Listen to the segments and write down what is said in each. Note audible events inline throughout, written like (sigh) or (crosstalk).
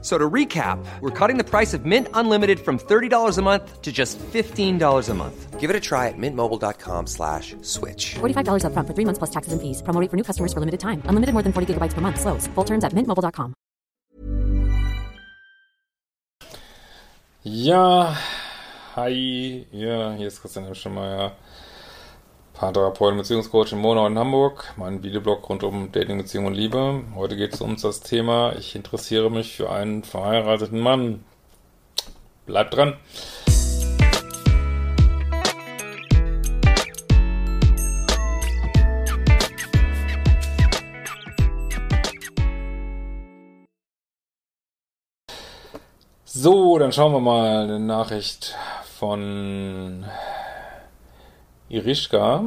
So to recap, we're cutting the price of Mint Unlimited from $30 a month to just $15 a month. Give it a try at mintmobile.com slash switch. $45 upfront for three months plus taxes and fees. Promo rate for new customers for limited time. Unlimited more than 40 gigabytes per month. Slows. Full terms at mintmobile.com. Ja, hi, ja, hier ist Christian Hemschemeier, Paartherapeut und Beziehungscoach in Monau in Hamburg, mein Videoblog rund um Dating, Beziehung und Liebe. Heute geht es um das Thema, ich interessiere mich für einen verheirateten Mann. Bleibt dran. So, dann schauen wir mal eine Nachricht von Irischka.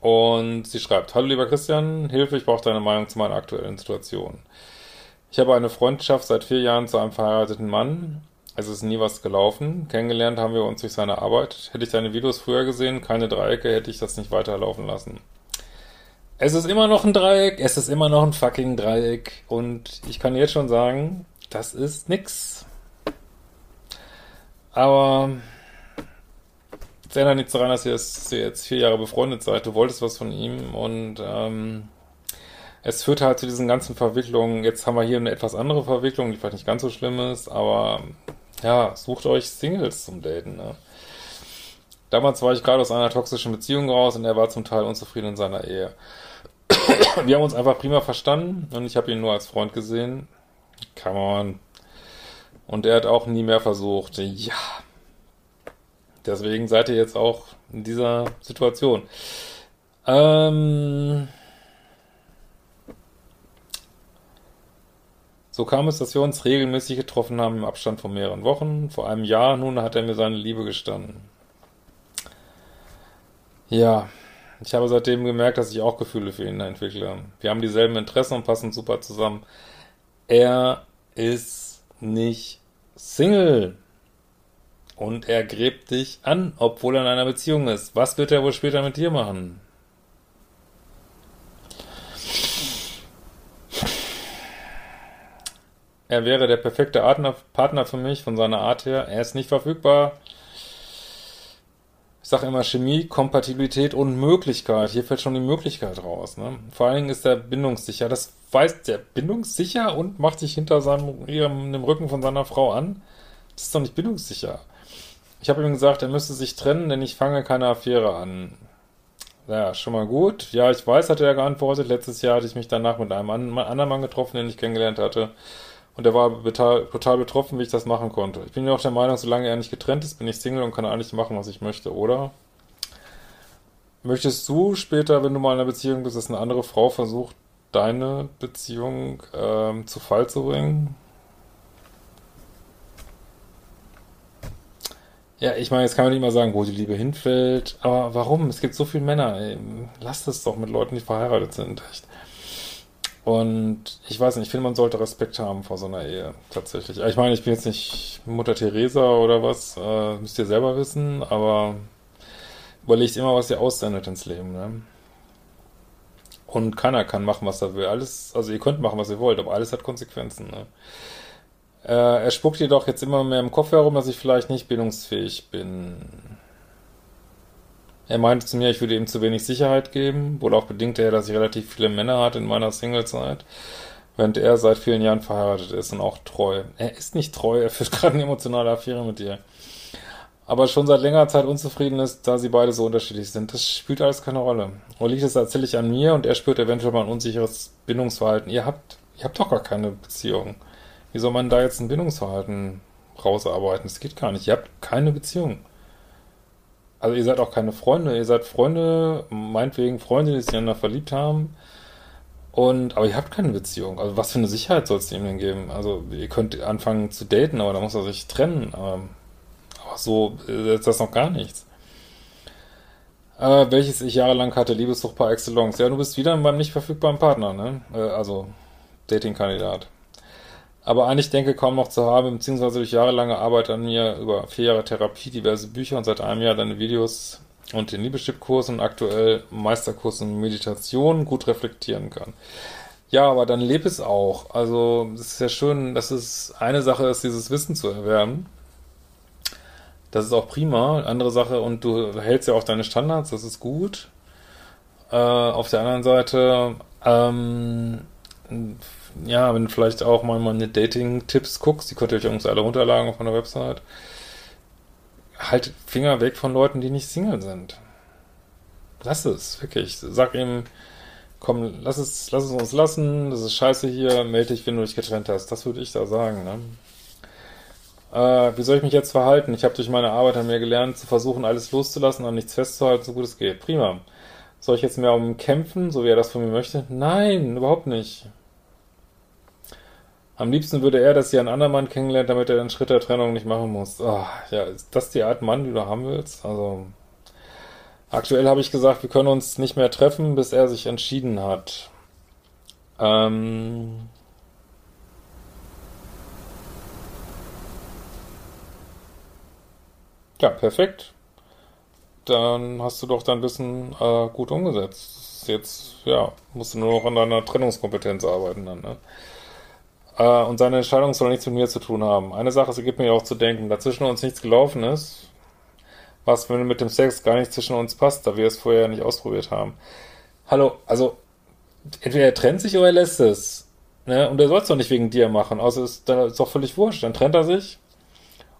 Und sie schreibt, Hallo lieber Christian, Hilfe, ich brauche deine Meinung zu meiner aktuellen Situation. Ich habe eine Freundschaft seit vier Jahren zu einem verheirateten Mann. Es ist nie was gelaufen. Kennengelernt haben wir uns durch seine Arbeit. Hätte ich seine Videos früher gesehen, keine Dreiecke, hätte ich das nicht weiterlaufen lassen. Es ist immer noch ein Dreieck, es ist immer noch ein fucking Dreieck. Und ich kann jetzt schon sagen, das ist nix. Aber es ändert nichts daran, dass ihr, jetzt, ihr jetzt vier Jahre befreundet seid. Du wolltest was von ihm und ähm, es führt halt zu diesen ganzen Verwicklungen. Jetzt haben wir hier eine etwas andere Verwicklung, die vielleicht nicht ganz so schlimm ist, aber ja, sucht euch Singles zum Daten. Ne? Damals war ich gerade aus einer toxischen Beziehung raus und er war zum Teil unzufrieden in seiner Ehe. Wir haben uns einfach prima verstanden und ich habe ihn nur als Freund gesehen. Come on. Und er hat auch nie mehr versucht. Ja. Deswegen seid ihr jetzt auch in dieser Situation. Ähm so kam es, dass wir uns regelmäßig getroffen haben im Abstand von mehreren Wochen. Vor einem Jahr nun hat er mir seine Liebe gestanden. Ja, ich habe seitdem gemerkt, dass ich auch Gefühle für ihn entwickle. Wir haben dieselben Interessen und passen super zusammen. Er ist nicht Single. Und er gräbt dich an, obwohl er in einer Beziehung ist. Was wird er wohl später mit dir machen? Er wäre der perfekte Partner für mich von seiner Art her. Er ist nicht verfügbar. Ich sage immer Chemie, Kompatibilität und Möglichkeit. Hier fällt schon die Möglichkeit raus. Ne? Vor allen Dingen ist er bindungssicher. Das weiß der bindungssicher und macht sich hinter seinem ihrem, dem Rücken von seiner Frau an. Das ist doch nicht bindungssicher. Ich habe ihm gesagt, er müsste sich trennen, denn ich fange keine Affäre an. Ja, schon mal gut. Ja, ich weiß, hat er geantwortet. Letztes Jahr hatte ich mich danach mit einem anderen Mann getroffen, den ich kennengelernt hatte. Und er war total, total betroffen, wie ich das machen konnte. Ich bin ja auch der Meinung, solange er nicht getrennt ist, bin ich Single und kann eigentlich machen, was ich möchte, oder? Möchtest du später, wenn du mal in einer Beziehung bist, dass eine andere Frau versucht, deine Beziehung ähm, zu Fall zu bringen? Ja, ich meine, jetzt kann man nicht mal sagen, wo die Liebe hinfällt, aber warum? Es gibt so viele Männer, ey. Lasst es doch mit Leuten, die verheiratet sind, echt. Und ich weiß nicht, ich finde, man sollte Respekt haben vor so einer Ehe, tatsächlich. Ich meine, ich bin jetzt nicht Mutter Teresa oder was, äh, müsst ihr selber wissen, aber überlegt immer, was ihr aussendet ins Leben, ne? Und keiner kann machen, was er will. Alles, also ihr könnt machen, was ihr wollt, aber alles hat Konsequenzen, ne? Äh, er spuckt jedoch jetzt immer mehr im Kopf herum, dass ich vielleicht nicht bindungsfähig bin. Er meinte zu mir, ich würde ihm zu wenig Sicherheit geben, wohl auch bedingte er, dass ich relativ viele Männer hatte in meiner Singlezeit, während er seit vielen Jahren verheiratet ist und auch treu. Er ist nicht treu, er führt (laughs) gerade eine emotionale Affäre mit dir. Aber schon seit längerer Zeit unzufrieden ist, da sie beide so unterschiedlich sind. Das spielt alles keine Rolle. Wo liegt es tatsächlich an mir und er spürt eventuell mal ein unsicheres Bindungsverhalten. Ihr habt, ihr habt doch gar keine Beziehung. Wie soll man da jetzt ein Bindungsverhalten rausarbeiten? Das geht gar nicht. Ihr habt keine Beziehung. Also ihr seid auch keine Freunde, ihr seid Freunde, meinetwegen Freunde, die sich einander verliebt haben. Und, aber ihr habt keine Beziehung. Also was für eine Sicherheit soll es ihm denn geben? Also ihr könnt anfangen zu daten, aber da muss er sich trennen. Aber, aber so ist das noch gar nichts. Äh, welches ich jahrelang hatte, Liebessucht par excellence. Ja, du bist wieder beim nicht verfügbaren Partner, ne? Äh, also Dating-Kandidat. Aber eigentlich denke kaum noch zu haben, beziehungsweise durch jahrelange Arbeit an mir über vier Jahre Therapie, diverse Bücher und seit einem Jahr deine Videos und den Liebeschip-Kurs und aktuell Meisterkurs in Meditation gut reflektieren kann. Ja, aber dann lebe es auch. Also, es ist ja schön, dass es eine Sache ist, dieses Wissen zu erwerben. Das ist auch prima. Andere Sache, und du hältst ja auch deine Standards, das ist gut. Äh, auf der anderen Seite, ähm, ja, wenn du vielleicht auch mal meine Dating-Tipps guckst, die könnt ihr euch übrigens alle runterladen auf meiner Website, halt Finger weg von Leuten, die nicht Single sind. Lass es, wirklich. Sag ihm, komm, lass es, lass es uns lassen, das ist scheiße hier, melde dich, wenn du dich getrennt hast. Das würde ich da sagen, ne? Äh, wie soll ich mich jetzt verhalten? Ich habe durch meine Arbeit an mir gelernt, zu versuchen, alles loszulassen, an nichts festzuhalten, so gut es geht. Prima. Soll ich jetzt mehr um kämpfen, so wie er das von mir möchte? Nein, überhaupt nicht. Am liebsten würde er, dass sie einen anderen Mann kennenlernt, damit er den Schritt der Trennung nicht machen muss. Oh, ja, ist das die Art Mann, die du haben willst? Also, aktuell habe ich gesagt, wir können uns nicht mehr treffen, bis er sich entschieden hat. Ähm, ja, perfekt. Dann hast du doch dein Wissen äh, gut umgesetzt. Jetzt, ja, musst du nur noch an deiner Trennungskompetenz arbeiten dann, ne? Äh, und seine Entscheidung soll nichts mit mir zu tun haben. Eine Sache, sie gibt mir auch zu denken, da zwischen uns nichts gelaufen ist, was, wenn mit dem Sex gar nicht zwischen uns passt, da wir es vorher nicht ausprobiert haben. Hallo, also, entweder er trennt sich oder er lässt es. Ne? Und er soll es doch nicht wegen dir machen. Also ist, da ist doch völlig wurscht. Dann trennt er sich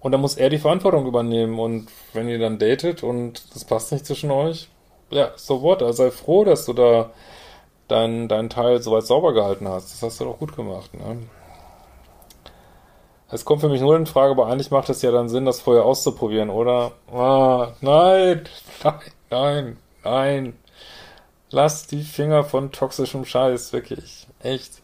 und dann muss er die Verantwortung übernehmen. Und wenn ihr dann datet und das passt nicht zwischen euch, ja, so what. Also sei froh, dass du da deinen dein Teil soweit sauber gehalten hast. Das hast du doch gut gemacht. Ne? Es kommt für mich nur in Frage, aber eigentlich macht es ja dann Sinn, das vorher auszuprobieren, oder? Ah, nein, (laughs) nein, nein, nein. Lass die Finger von toxischem Scheiß, wirklich. Echt.